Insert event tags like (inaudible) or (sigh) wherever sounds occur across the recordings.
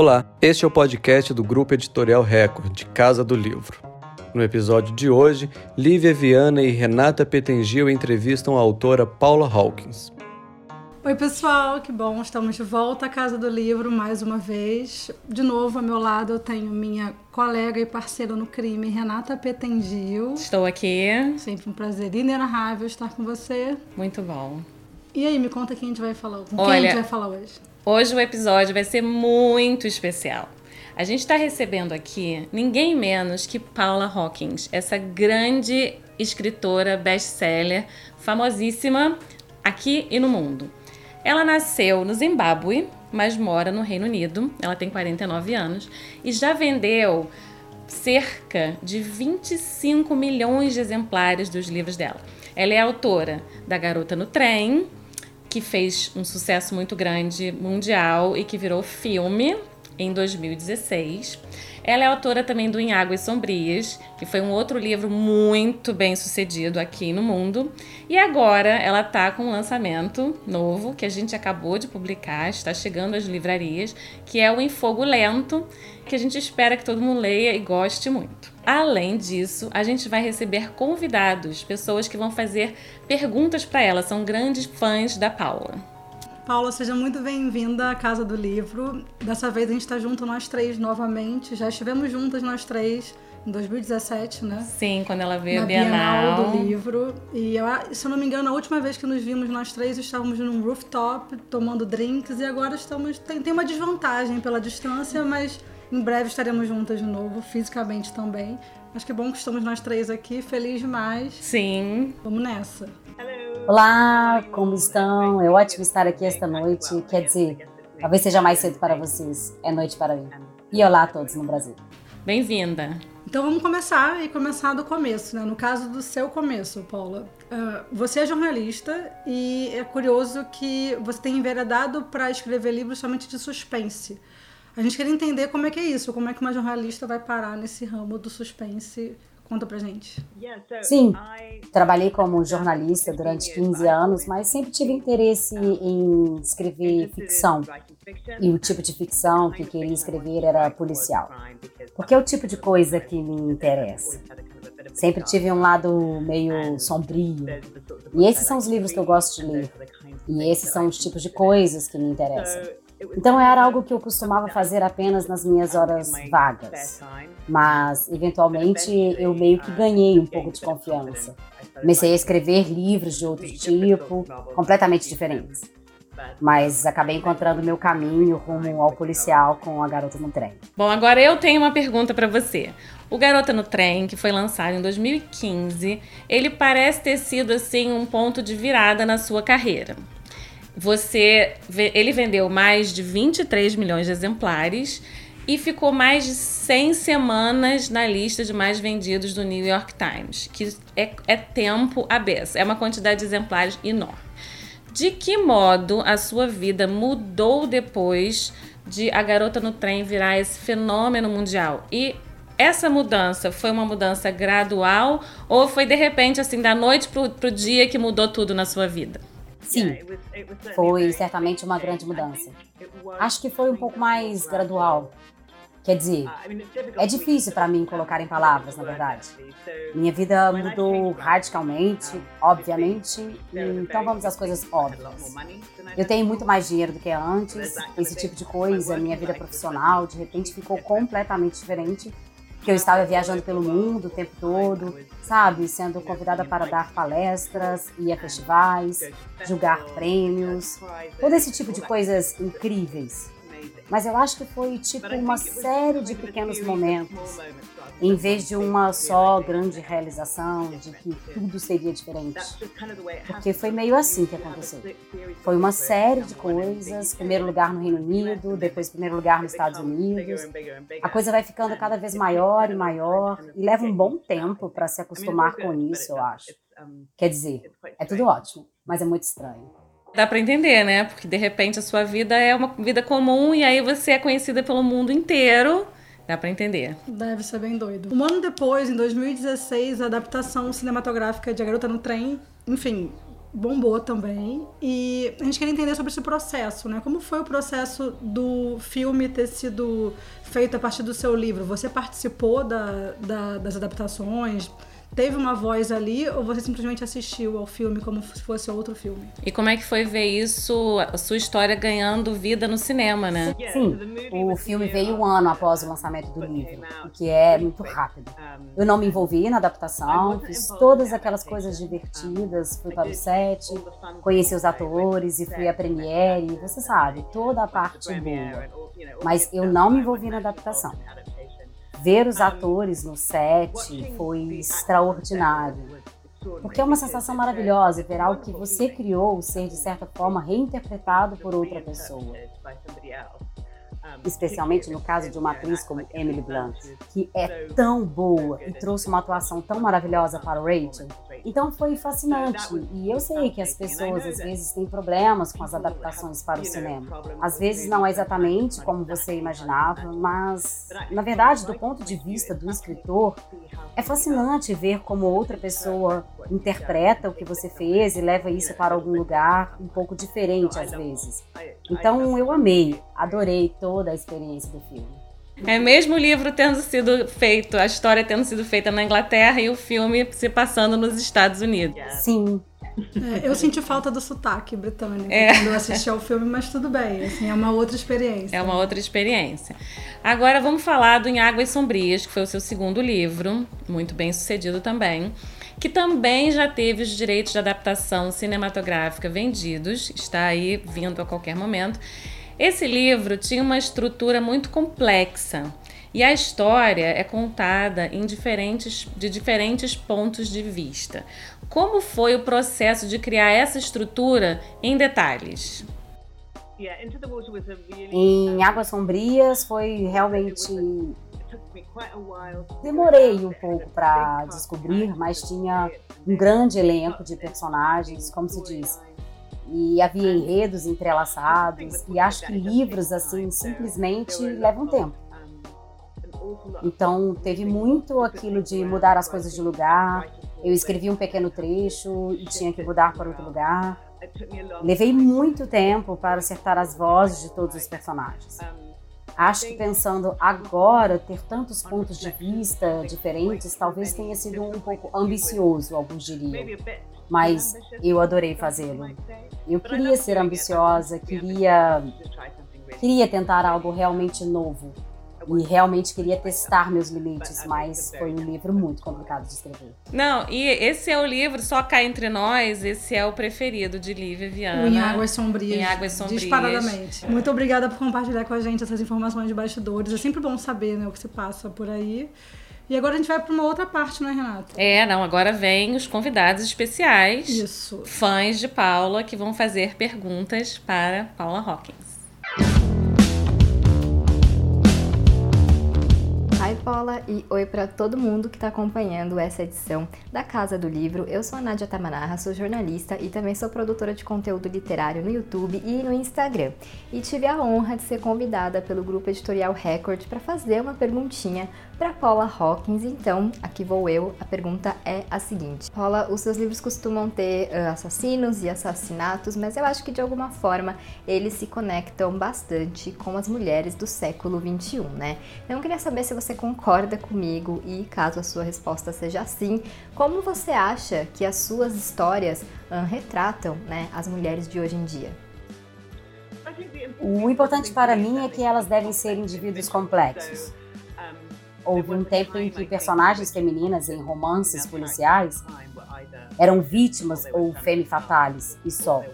Olá, este é o podcast do Grupo Editorial Record, de Casa do Livro. No episódio de hoje, Lívia Viana e Renata Petengil entrevistam a autora Paula Hawkins. Oi, pessoal, que bom, estamos de volta à Casa do Livro mais uma vez. De novo, ao meu lado, eu tenho minha colega e parceira no crime, Renata Petengil. Estou aqui. Sempre um prazer inenarrável estar com você. Muito bom. E aí, me conta quem a gente vai falar, com Olha, quem a gente vai falar hoje. Hoje o episódio vai ser muito especial. A gente está recebendo aqui ninguém menos que Paula Hawkins, essa grande escritora best-seller, famosíssima aqui e no mundo. Ela nasceu no Zimbábue, mas mora no Reino Unido. Ela tem 49 anos e já vendeu cerca de 25 milhões de exemplares dos livros dela. Ela é autora da Garota no Trem, que fez um sucesso muito grande mundial e que virou filme em 2016. Ela é autora também do Em Águas Sombrias, que foi um outro livro muito bem sucedido aqui no mundo. E agora ela está com um lançamento novo que a gente acabou de publicar, está chegando às livrarias, que é o Em Fogo Lento, que a gente espera que todo mundo leia e goste muito. Além disso, a gente vai receber convidados, pessoas que vão fazer perguntas para ela, são grandes fãs da Paula. Paula, seja muito bem-vinda à Casa do Livro. Dessa vez a gente está junto nós três novamente. Já estivemos juntas nós três em 2017, né? Sim, quando ela veio Na a Bienal. Bienal do livro. E eu, se eu não me engano, a última vez que nos vimos nós três estávamos num rooftop tomando drinks e agora estamos. Tem, tem uma desvantagem pela distância, mas em breve estaremos juntas de novo, fisicamente também. Acho que é bom que estamos nós três aqui, feliz demais. Sim. Vamos nessa. Olá, como estão? É ótimo estar aqui esta noite. Quer dizer, talvez seja mais cedo para vocês, é noite para mim. E olá a todos no Brasil. Bem-vinda. Então vamos começar e começar do começo, né? No caso do seu começo, Paula. Uh, você é jornalista e é curioso que você tem enveredado para escrever livros somente de suspense. A gente queria entender como é que é isso, como é que uma jornalista vai parar nesse ramo do suspense. Conta pra gente. Sim, trabalhei como jornalista durante 15 anos, mas sempre tive interesse em escrever ficção. E o tipo de ficção que queria escrever era policial. Porque é o tipo de coisa que me interessa. Sempre tive um lado meio sombrio. E esses são os livros que eu gosto de ler. E esses são os tipos de coisas que me interessam. Então era algo que eu costumava fazer apenas nas minhas horas vagas. Mas, eventualmente, eu meio que ganhei um pouco de confiança. Comecei a escrever livros de outro tipo, completamente diferentes. Mas acabei encontrando meu caminho rumo ao policial com a Garota no Trem. Bom, agora eu tenho uma pergunta para você. O Garota no Trem, que foi lançado em 2015, ele parece ter sido assim um ponto de virada na sua carreira. Você, ele vendeu mais de 23 milhões de exemplares e ficou mais de 100 semanas na lista de mais vendidos do New York Times, que é, é tempo beça, é uma quantidade de exemplares enorme. De que modo a sua vida mudou depois de A Garota no Trem virar esse fenômeno mundial? E essa mudança foi uma mudança gradual ou foi de repente assim da noite pro, pro dia que mudou tudo na sua vida? Sim, foi certamente uma grande mudança. Acho que foi um pouco mais gradual. Quer dizer, é difícil para mim colocar em palavras, na verdade. Minha vida mudou radicalmente, obviamente, então vamos às coisas óbvias. Eu tenho muito mais dinheiro do que antes, esse tipo de coisa, minha vida profissional de repente ficou completamente diferente que eu estava viajando pelo mundo o tempo todo, sabe? Sendo convidada para dar palestras, ir a festivais, julgar prêmios, todo esse tipo de coisas incríveis. Mas eu acho que foi tipo uma série de pequenos momentos, em vez de uma só grande realização de que tudo seria diferente. Porque foi meio assim que aconteceu. Foi uma série de coisas, primeiro lugar no Reino Unido, depois primeiro lugar nos Estados Unidos. A coisa vai ficando cada vez maior e maior e leva um bom tempo para se acostumar com isso, eu acho. Quer dizer, é tudo ótimo, mas é muito estranho. Dá para entender, né? Porque de repente a sua vida é uma vida comum e aí você é conhecida pelo mundo inteiro. Dá para entender. Deve ser bem doido. Um ano depois, em 2016, a adaptação cinematográfica de A Garota no Trem, enfim, bombou também. E a gente queria entender sobre esse processo, né? Como foi o processo do filme ter sido feito a partir do seu livro? Você participou da, da, das adaptações? Teve uma voz ali ou você simplesmente assistiu ao filme como se fosse outro filme? E como é que foi ver isso, a sua história ganhando vida no cinema, né? Sim, o filme veio um ano após o lançamento do livro, o que é muito rápido. Eu não me envolvi na adaptação, fiz todas aquelas coisas divertidas, fui para o set, conheci os atores e fui à premiere, você sabe, toda a parte boa. Mas eu não me envolvi na adaptação. Ver os atores no set foi extraordinário. Porque é uma sensação maravilhosa ver algo que você criou ser, de certa forma, reinterpretado por outra pessoa especialmente no caso de uma atriz como Emily Blunt, que é tão boa e trouxe uma atuação tão maravilhosa para o Rachel. Então foi fascinante. E eu sei que as pessoas às vezes têm problemas com as adaptações para o cinema. Às vezes não é exatamente como você imaginava, mas na verdade, do ponto de vista do escritor, é fascinante ver como outra pessoa interpreta o que você fez e leva isso para algum lugar um pouco diferente às vezes. Então eu amei, adorei toda a experiência do filme. É mesmo o livro tendo sido feito, a história tendo sido feita na Inglaterra e o filme se passando nos Estados Unidos. Sim. É, eu senti falta do sotaque britânico é. quando eu assisti ao filme, mas tudo bem, assim, é uma outra experiência. É uma outra experiência. Agora vamos falar do Em Águas Sombrias, que foi o seu segundo livro, muito bem sucedido também que também já teve os direitos de adaptação cinematográfica vendidos, está aí vindo a qualquer momento. Esse livro tinha uma estrutura muito complexa e a história é contada em diferentes, de diferentes pontos de vista. Como foi o processo de criar essa estrutura em detalhes? Em Águas Sombrias foi realmente Demorei um pouco para descobrir, mas tinha um grande elenco de personagens, como se diz. E havia enredos entrelaçados, e acho que livros assim simplesmente levam tempo. Então teve muito aquilo de mudar as coisas de lugar. Eu escrevi um pequeno trecho e tinha que mudar para outro lugar. Levei muito tempo para acertar as vozes de todos os personagens. Acho que pensando agora, ter tantos pontos de vista diferentes talvez tenha sido um pouco ambicioso, alguns diriam. Mas eu adorei fazê-lo. Eu queria ser ambiciosa, queria, queria tentar algo realmente novo e realmente queria testar meus limites, mas foi um livro muito complicado de escrever. Não, e esse é o livro, só cá entre nós, esse é o preferido de Lívia Viana. em Águas Sombrias. Em Águas Sombrias. Disparadamente. Muito obrigada por compartilhar com a gente essas informações de bastidores. É sempre bom saber né, o que se passa por aí. E agora a gente vai para uma outra parte, né, Renata? É, não, agora vem os convidados especiais. Isso. Fãs de Paula que vão fazer perguntas para Paula Hawkins. Hi Paula e oi para todo mundo que está acompanhando essa edição da Casa do Livro. Eu sou a Nádia Tamanarra, sou jornalista e também sou produtora de conteúdo literário no YouTube e no Instagram. E tive a honra de ser convidada pelo grupo editorial Record para fazer uma perguntinha para Paula Hawkins. Então, aqui vou eu. A pergunta é a seguinte: Paula, os seus livros costumam ter uh, assassinos e assassinatos, mas eu acho que de alguma forma eles se conectam bastante com as mulheres do século 21, né? Então, eu queria saber se você concorda comigo e, caso a sua resposta seja sim, como você acha que as suas histórias uh, retratam, né, as mulheres de hoje em dia? O importante para mim é que elas devem ser indivíduos complexos houve um tempo em que personagens femininas em romances policiais eram vítimas ou femme fatales e só.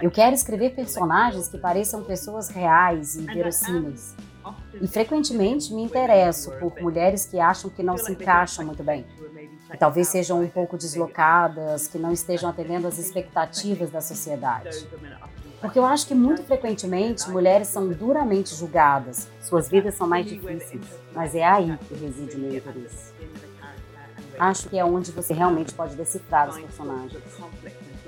Eu quero escrever personagens que pareçam pessoas reais e verossímeis. E frequentemente me interesso por mulheres que acham que não se encaixam muito bem, que talvez sejam um pouco deslocadas, que não estejam atendendo às (laughs) expectativas da sociedade. Porque eu acho que muito frequentemente mulheres são duramente julgadas, suas vidas são mais difíceis, mas é aí que reside o meu interesse. Acho que é onde você realmente pode decifrar os personagens,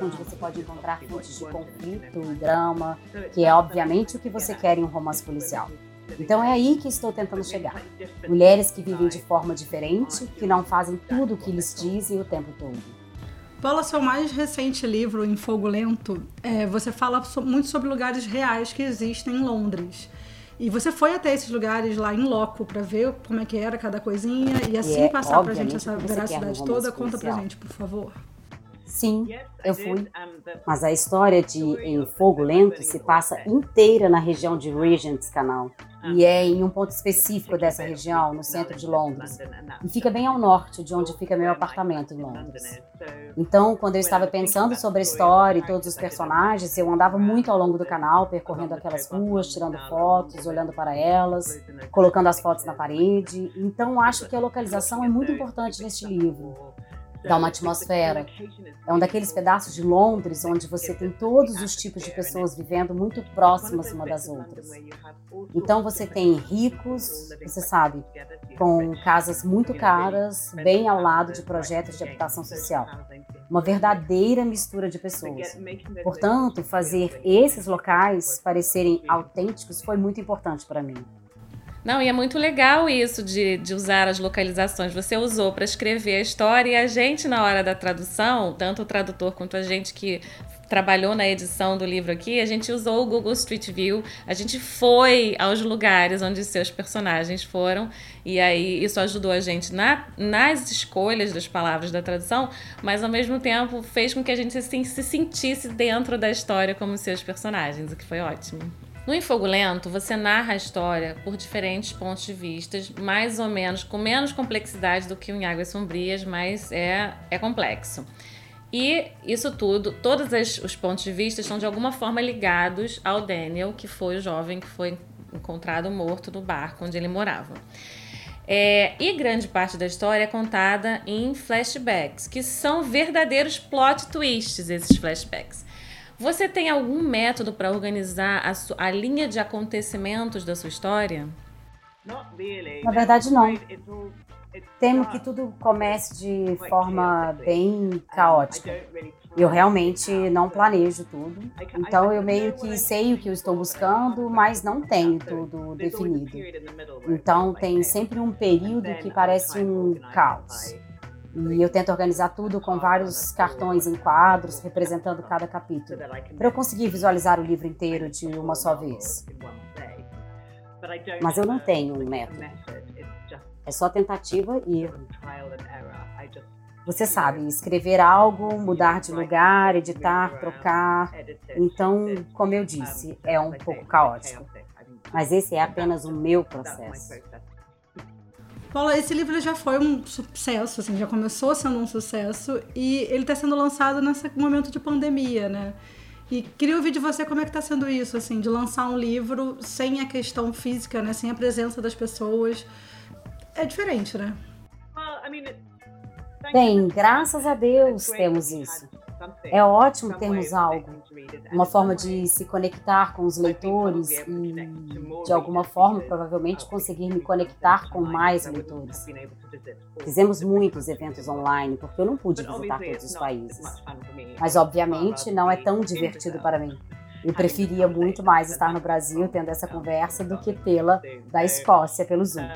onde você pode encontrar fontes de conflito e drama, que é obviamente o que você quer em um romance policial. Então é aí que estou tentando chegar. Mulheres que vivem de forma diferente, que não fazem tudo o que lhes dizem o tempo todo. Paula, seu mais recente livro, Em Fogo Lento, é, você fala muito sobre lugares reais que existem em Londres. E você foi até esses lugares lá em loco para ver como é que era cada coisinha e assim e é, passar pra gente essa veracidade toda. Conta pra gente, por favor. Sim, eu fui. Mas a história de Em Fogo Lento se passa inteira na região de Regent's Canal. E é em um ponto específico dessa região, no centro de Londres. E fica bem ao norte de onde fica meu apartamento em Londres. Então, quando eu estava pensando sobre a história e todos os personagens, eu andava muito ao longo do canal, percorrendo aquelas ruas, tirando fotos, olhando para elas, colocando as fotos na parede. Então, acho que a localização é muito importante neste livro dá uma atmosfera. É um daqueles pedaços de Londres onde você tem todos os tipos de pessoas vivendo muito próximas uma das outras. Então você tem ricos, você sabe, com casas muito caras, bem ao lado de projetos de habitação social. Uma verdadeira mistura de pessoas. Portanto, fazer esses locais parecerem autênticos foi muito importante para mim. Não, e é muito legal isso de, de usar as localizações. Você usou para escrever a história e a gente, na hora da tradução, tanto o tradutor quanto a gente que trabalhou na edição do livro aqui, a gente usou o Google Street View, a gente foi aos lugares onde seus personagens foram, e aí isso ajudou a gente na, nas escolhas das palavras da tradução, mas ao mesmo tempo fez com que a gente assim, se sentisse dentro da história como seus personagens, o que foi ótimo. No Em Fogo Lento, você narra a história por diferentes pontos de vista, mais ou menos, com menos complexidade do que Em Águas Sombrias, mas é, é complexo. E isso tudo, todos os pontos de vista estão de alguma forma ligados ao Daniel, que foi o jovem que foi encontrado morto no barco onde ele morava. É, e grande parte da história é contada em flashbacks, que são verdadeiros plot twists, esses flashbacks. Você tem algum método para organizar a, a linha de acontecimentos da sua história? Na verdade, não. Temo que tudo comece de forma bem caótica. Eu realmente não planejo tudo. Então eu meio que sei o que eu estou buscando, mas não tenho tudo definido. Então tem sempre um período que parece um caos. E eu tento organizar tudo com vários cartões em quadros, representando cada capítulo, para eu conseguir visualizar o livro inteiro de uma só vez. Mas eu não tenho um método. É só tentativa e erro. Você sabe, escrever algo, mudar de lugar, editar, trocar. Então, como eu disse, é um pouco caótico. Mas esse é apenas o meu processo. Paula, esse livro já foi um sucesso, assim, já começou sendo um sucesso e ele está sendo lançado nesse momento de pandemia, né? E queria ouvir de você como é que está sendo isso, assim, de lançar um livro sem a questão física, né? Sem a presença das pessoas. É diferente, né? Bem, graças a Deus temos isso. É ótimo termos algo, uma forma de se conectar com os leitores e, de alguma forma, provavelmente conseguir me conectar com mais leitores. Fizemos muitos eventos online, porque eu não pude visitar todos os países. Mas, obviamente, não é tão divertido para mim. Eu preferia muito mais estar no Brasil tendo essa conversa do que tê-la da Escócia pelo Zoom.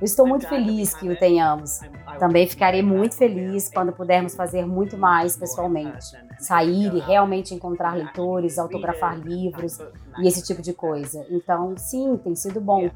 Eu estou muito feliz que o tenhamos. Também ficarei muito feliz quando pudermos fazer muito mais pessoalmente. Sair e realmente encontrar leitores, autografar livros e esse tipo de coisa. Então, sim, tem sido bom.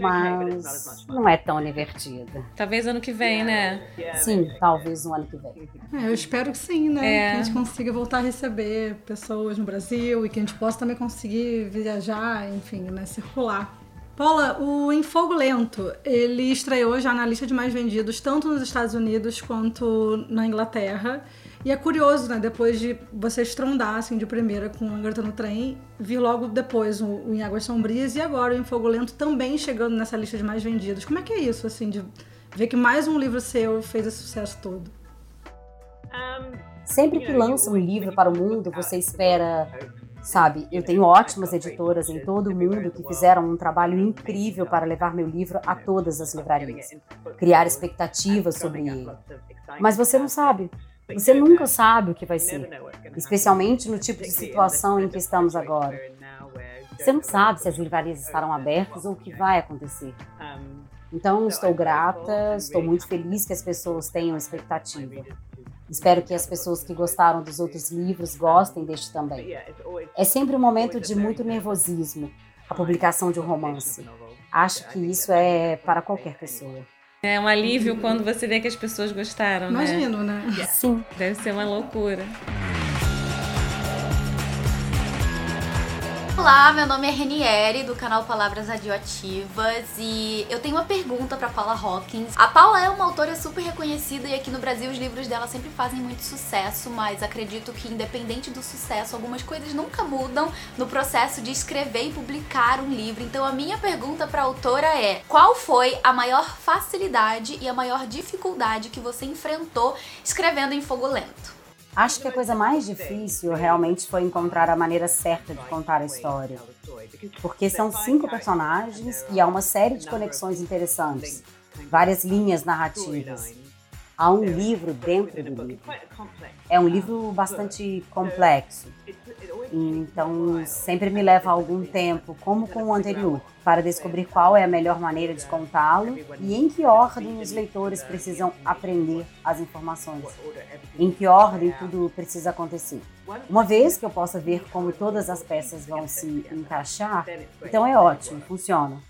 Mas não é tão divertido. Talvez ano que vem, né? Sim, talvez no ano que vem. É, eu espero que sim, né? É. Que a gente consiga voltar a receber pessoas no Brasil e que a gente possa também conseguir viajar, enfim, né? Circular. Paula, o Em Fogo Lento, ele estreou já na lista de mais vendidos, tanto nos Estados Unidos quanto na Inglaterra. E é curioso, né? Depois de você estrondar, assim, de primeira com a Garota no Trem, vir logo depois o, o Em Águas Sombrias e agora o Em Fogo Lento também chegando nessa lista de mais vendidos. Como é que é isso, assim, de ver que mais um livro seu fez esse sucesso todo? Sempre que lança um livro para o mundo, você espera Sabe, eu tenho ótimas editoras em todo o mundo que fizeram um trabalho incrível para levar meu livro a todas as livrarias, criar expectativas sobre ele. Mas você não sabe. Você nunca sabe o que vai ser, especialmente no tipo de situação em que estamos agora. Você não sabe se as livrarias estarão abertas ou o que vai acontecer. Então, estou grata, estou muito feliz que as pessoas tenham expectativa. Espero que as pessoas que gostaram dos outros livros gostem deste também. É sempre um momento de muito nervosismo, a publicação de um romance. Acho que isso é para qualquer pessoa. É um alívio quando você vê que as pessoas gostaram, né? Imagino, né? Sim. Deve ser uma loucura. Olá, meu nome é Renieri, do canal Palavras Radioativas, e eu tenho uma pergunta para Paula Hawkins. A Paula é uma autora super reconhecida e aqui no Brasil os livros dela sempre fazem muito sucesso, mas acredito que independente do sucesso, algumas coisas nunca mudam no processo de escrever e publicar um livro. Então a minha pergunta para a autora é: qual foi a maior facilidade e a maior dificuldade que você enfrentou escrevendo em Fogo Lento? Acho que a coisa mais difícil realmente foi encontrar a maneira certa de contar a história. Porque são cinco personagens e há uma série de conexões interessantes, várias linhas narrativas. Há um livro dentro do livro. É um livro bastante complexo. Então, sempre me leva algum tempo, como com o anterior, para descobrir qual é a melhor maneira de contá-lo e em que ordem os leitores precisam aprender as informações. Em que ordem tudo precisa acontecer. Uma vez que eu possa ver como todas as peças vão se encaixar, então é ótimo, funciona.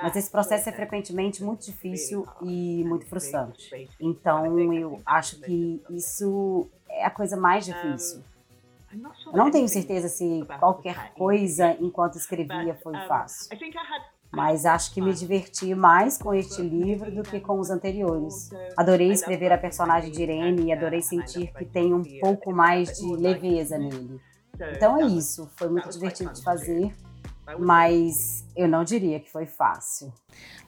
Mas esse processo é frequentemente muito difícil e muito frustrante. Então eu acho que isso é a coisa mais difícil. Eu não tenho certeza se qualquer coisa enquanto escrevia foi fácil. Mas acho que me diverti mais com este livro do que com os anteriores. Adorei escrever a personagem de Irene e adorei sentir que tem um pouco mais de leveza nele. Então é isso, foi muito divertido de fazer, mas eu não diria que foi fácil.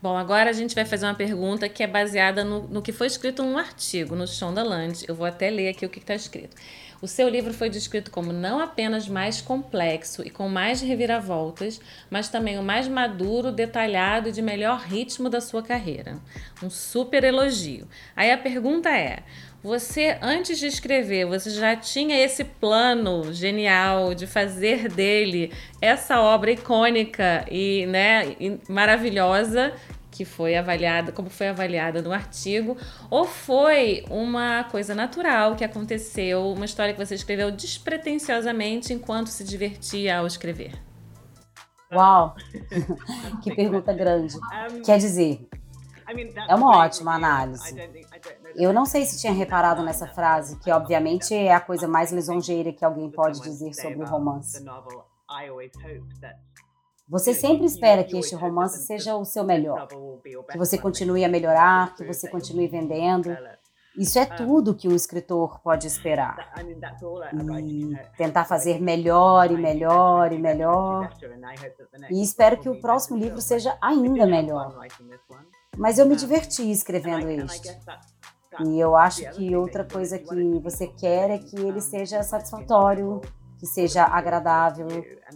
Bom, agora a gente vai fazer uma pergunta que é baseada no, no que foi escrito num artigo no Shondaland. Eu vou até ler aqui o que está escrito. O seu livro foi descrito como não apenas mais complexo e com mais reviravoltas, mas também o mais maduro, detalhado e de melhor ritmo da sua carreira. Um super elogio. Aí a pergunta é: você, antes de escrever, você já tinha esse plano genial de fazer dele essa obra icônica e, né, maravilhosa que foi avaliada, como foi avaliada no artigo, ou foi uma coisa natural que aconteceu, uma história que você escreveu despretensiosamente enquanto se divertia ao escrever? Uau! (laughs) que pergunta grande. Quer dizer, é uma ótima análise. Eu não sei se tinha reparado nessa frase, que obviamente é a coisa mais lisonjeira que alguém pode dizer sobre o romance. Você sempre espera que este romance seja o seu melhor, que você continue a melhorar, que você continue vendendo. Isso é tudo que um escritor pode esperar. E tentar fazer melhor e melhor e melhor. E espero que o próximo livro seja ainda melhor. Mas eu me diverti escrevendo este. E eu acho que outra coisa que você quer é que ele seja satisfatório, que seja agradável,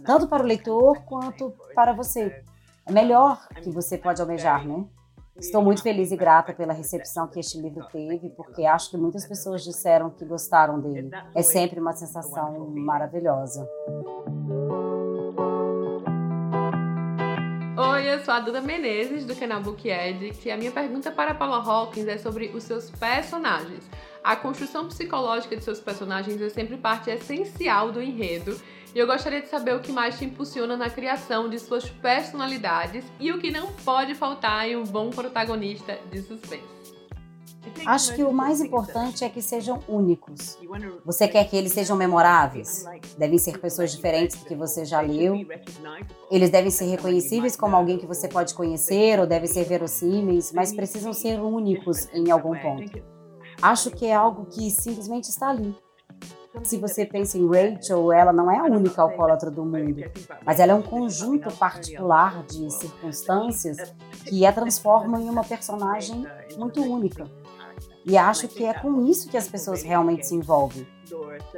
tanto para o leitor quanto para você. É melhor que você pode almejar, né? Estou muito feliz e grata pela recepção que este livro teve, porque acho que muitas pessoas disseram que gostaram dele. É sempre uma sensação maravilhosa. Eu sou a Duda Menezes, do canal Booked, e a minha pergunta para Paula Hawkins é sobre os seus personagens. A construção psicológica de seus personagens é sempre parte essencial do enredo, e eu gostaria de saber o que mais te impulsiona na criação de suas personalidades e o que não pode faltar em um bom protagonista de suspense. Acho que o mais importante é que sejam únicos. Você quer que eles sejam memoráveis? Devem ser pessoas diferentes do que você já leu. Eles devem ser reconhecíveis como alguém que você pode conhecer ou devem ser verossímeis, mas precisam ser únicos em algum ponto. Acho que é algo que simplesmente está ali. Se você pensa em Rachel, ela não é a única alcoólatra do mundo, mas ela é um conjunto particular de circunstâncias que a transformam em uma personagem muito única. E acho que é com isso que as pessoas realmente se envolvem.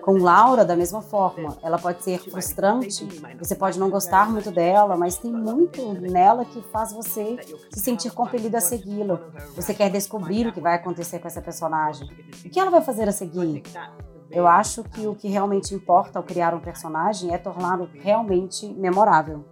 Com Laura, da mesma forma, ela pode ser frustrante, você pode não gostar muito dela, mas tem muito nela que faz você se sentir compelido a segui-la. Você quer descobrir o que vai acontecer com essa personagem. O que ela vai fazer a seguir? Eu acho que o que realmente importa ao criar um personagem é torná-lo realmente memorável.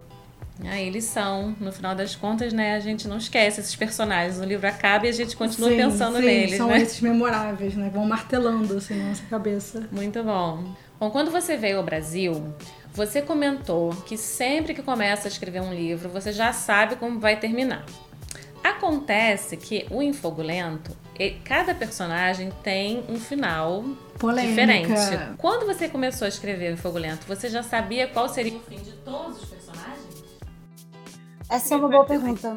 Ah, eles são, no final das contas, né? A gente não esquece esses personagens. O livro acaba e a gente continua sim, pensando sim, neles, são né? esses memoráveis, né? Vão martelando assim na nossa cabeça. Muito bom. Bom, quando você veio ao Brasil, você comentou que sempre que começa a escrever um livro, você já sabe como vai terminar. Acontece que o Infogulento, cada personagem tem um final Polêmica. diferente. Quando você começou a escrever o Infogulento, você já sabia qual seria o fim de todos os personagens? Essa é uma boa pergunta.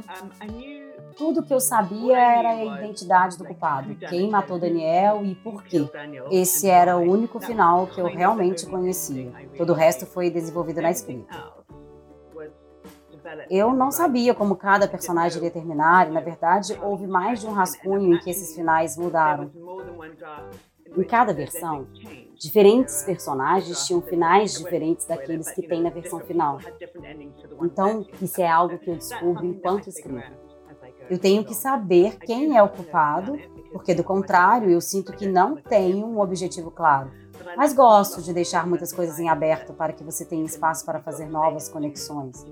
Tudo que eu sabia era a identidade do culpado, quem matou Daniel e por quê. Esse era o único final que eu realmente conhecia. Todo o resto foi desenvolvido na escrita. Eu não sabia como cada personagem iria terminar, e na verdade houve mais de um rascunho em que esses finais mudaram. Em cada versão, diferentes personagens tinham finais diferentes daqueles que tem na versão final. Então, isso é algo que eu descubro enquanto escrevo. Eu tenho que saber quem é o culpado, porque do contrário, eu sinto que não tenho um objetivo claro. Mas gosto de deixar muitas coisas em aberto para que você tenha espaço para fazer novas conexões.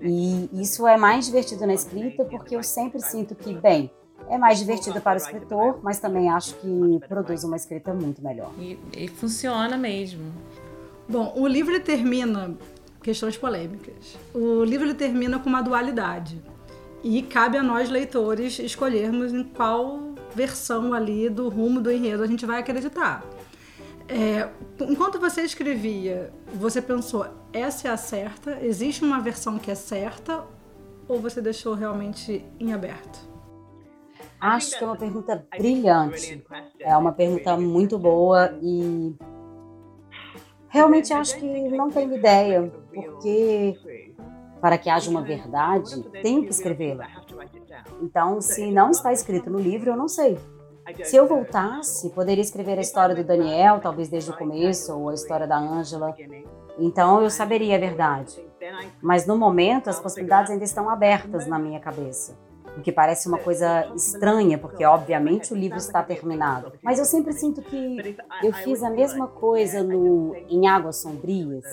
E isso é mais divertido na escrita porque eu sempre sinto que, bem, é mais divertido para o escritor, mas também acho que produz uma escrita muito melhor. E, e funciona mesmo. Bom, o livro termina questões polêmicas. O livro termina com uma dualidade. E cabe a nós, leitores, escolhermos em qual versão ali do rumo do enredo a gente vai acreditar. É, enquanto você escrevia, você pensou, essa é a certa? Existe uma versão que é certa? Ou você deixou realmente em aberto? Acho que é uma pergunta brilhante. É uma pergunta muito boa e realmente acho que não tenho ideia, porque para que haja uma verdade, tenho que escrevê-la. Então, se não está escrito no livro, eu não sei. Se eu voltasse, poderia escrever a história do Daniel, talvez desde o começo, ou a história da Ângela. Então eu saberia a verdade. Mas no momento, as possibilidades ainda estão abertas na minha cabeça. O que parece uma coisa estranha, porque obviamente o livro está terminado. Mas eu sempre sinto que eu fiz a mesma coisa no Em Águas Sombrias.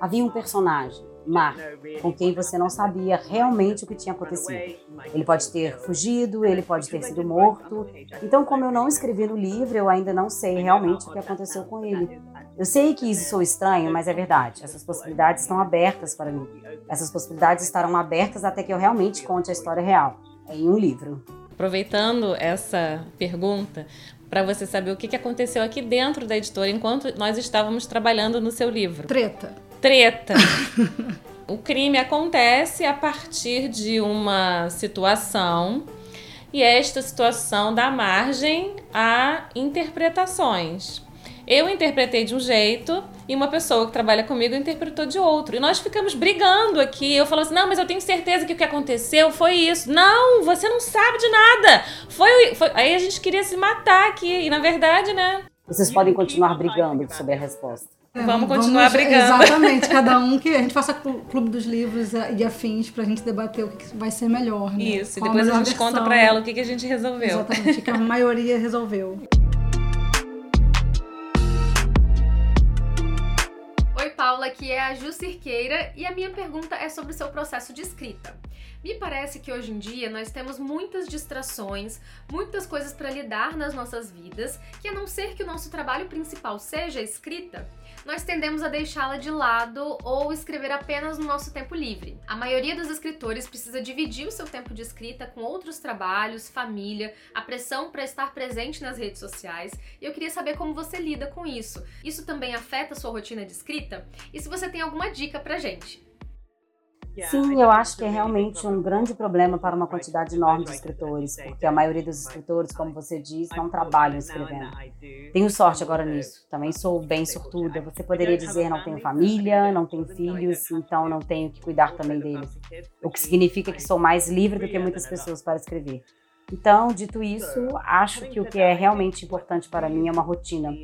Havia um personagem Mar, com quem você não sabia realmente o que tinha acontecido. Ele pode ter fugido, ele pode ter sido morto. Então, como eu não escrevi no livro, eu ainda não sei realmente o que aconteceu com ele. Eu sei que isso sou estranho, mas é verdade. Essas possibilidades estão abertas para mim. Essas possibilidades estarão abertas até que eu realmente conte a história real em um livro. Aproveitando essa pergunta, para você saber o que aconteceu aqui dentro da editora enquanto nós estávamos trabalhando no seu livro. Treta. Treta. (laughs) o crime acontece a partir de uma situação e esta situação dá margem a interpretações. Eu interpretei de um jeito e uma pessoa que trabalha comigo interpretou de outro. E nós ficamos brigando aqui. Eu falo assim: não, mas eu tenho certeza que o que aconteceu foi isso. Não, você não sabe de nada. Foi, foi... Aí a gente queria se matar aqui. E na verdade, né? Vocês podem continuar brigando sobre a resposta. É, vamos continuar vamos, brigando. Exatamente, cada um que a gente faça clube dos livros e afins pra gente debater o que vai ser melhor. Né? Isso, e depois a, a gente versão. conta pra ela o que, que a gente resolveu. Exatamente, o que a maioria resolveu. (laughs) Paula, que é a Ju Cirqueira, e a minha pergunta é sobre o seu processo de escrita. Me parece que hoje em dia nós temos muitas distrações, muitas coisas para lidar nas nossas vidas, que a não ser que o nosso trabalho principal seja a escrita, nós tendemos a deixá-la de lado ou escrever apenas no nosso tempo livre. A maioria dos escritores precisa dividir o seu tempo de escrita com outros trabalhos, família, a pressão para estar presente nas redes sociais, e eu queria saber como você lida com isso. Isso também afeta a sua rotina de escrita? E se você tem alguma dica pra gente? Sim, eu acho que é realmente um grande problema para uma quantidade enorme de escritores, porque a maioria dos escritores, como você diz, não trabalham escrevendo. Tenho sorte agora nisso, também sou bem sortuda. Você poderia dizer não tenho família, não tenho filhos, então não tenho que cuidar também deles. O que significa que sou mais livre do que muitas pessoas para escrever. Então, dito isso, acho que o que é realmente importante para mim é uma rotina.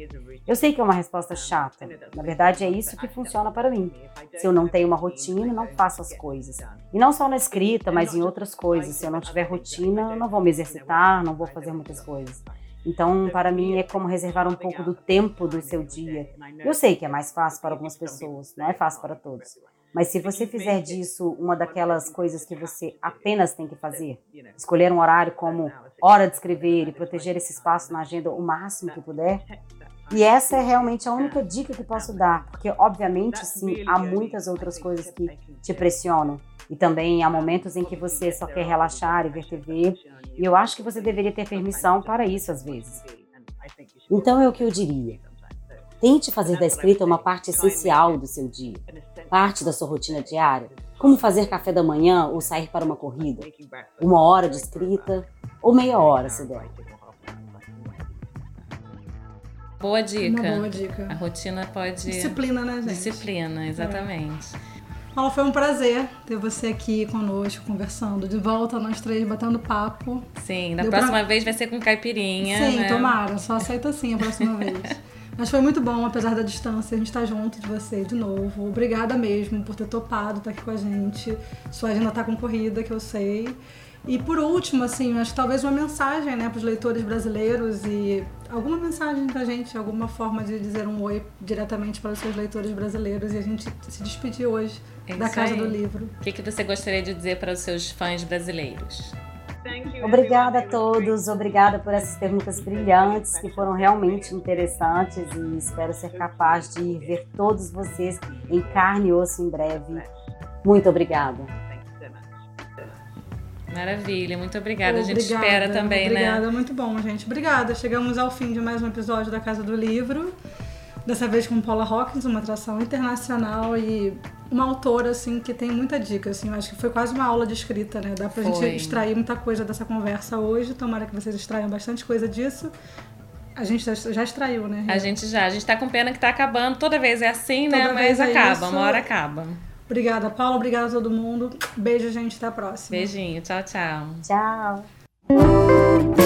Eu sei que é uma resposta chata. Na verdade, é isso que funciona para mim. Se eu não tenho uma rotina, não faço as coisas. E não só na escrita, mas em outras coisas. Se eu não tiver rotina, eu não vou me exercitar, não vou fazer muitas coisas. Então, para mim, é como reservar um pouco do tempo do seu dia. Eu sei que é mais fácil para algumas pessoas, não é fácil para todos. Mas se você fizer disso uma daquelas coisas que você apenas tem que fazer, escolher um horário como hora de escrever e proteger esse espaço na agenda o máximo que puder, (laughs) e essa é realmente a única dica que posso dar, porque obviamente sim, há muitas outras coisas que te pressionam. E também há momentos em que você só quer relaxar e ver TV, e eu acho que você deveria ter permissão para isso às vezes. Então é o que eu diria. Tente fazer da escrita uma parte essencial do seu dia, parte da sua rotina diária, como fazer café da manhã ou sair para uma corrida, uma hora de escrita ou meia hora, se der. Boa dica. Uma boa dica. A rotina pode. Disciplina, né, gente? Disciplina, exatamente. É. Paula, foi um prazer ter você aqui conosco, conversando. De volta, nós três batendo papo. Sim, da Deu próxima pra... vez vai ser com caipirinha. Sim, né? tomara. Só aceita assim a próxima vez. Mas foi muito bom, apesar da distância, a gente estar tá junto de você de novo. Obrigada mesmo por ter topado estar aqui com a gente. Sua agenda está concorrida, que eu sei. E por último, assim, acho que talvez uma mensagem né, para os leitores brasileiros e alguma mensagem para a gente, alguma forma de dizer um oi diretamente para os seus leitores brasileiros e a gente se despedir hoje é da Casa aí. do Livro. O que, que você gostaria de dizer para os seus fãs brasileiros? Obrigada a todos, obrigada por essas perguntas brilhantes que foram realmente interessantes e espero ser capaz de ver todos vocês em carne e osso em breve. Muito obrigada. Maravilha, muito obrigada. obrigada a gente espera também, obrigada. né? Obrigada, muito bom, gente. Obrigada. Chegamos ao fim de mais um episódio da Casa do Livro. Dessa vez com Paula Hawkins, uma atração internacional e uma autora, assim, que tem muita dica, assim. Eu acho que foi quase uma aula de escrita, né? Dá pra foi. gente extrair muita coisa dessa conversa hoje. Tomara que vocês extraiam bastante coisa disso. A gente já, extraiu, né? A gente já. A gente tá com pena que tá acabando. Toda vez é assim, né? Toda né? Mas é acaba, isso. uma hora acaba. Obrigada, Paula. Obrigada a todo mundo. Beijo, gente. Até a próxima. Beijinho. Tchau, tchau. Tchau.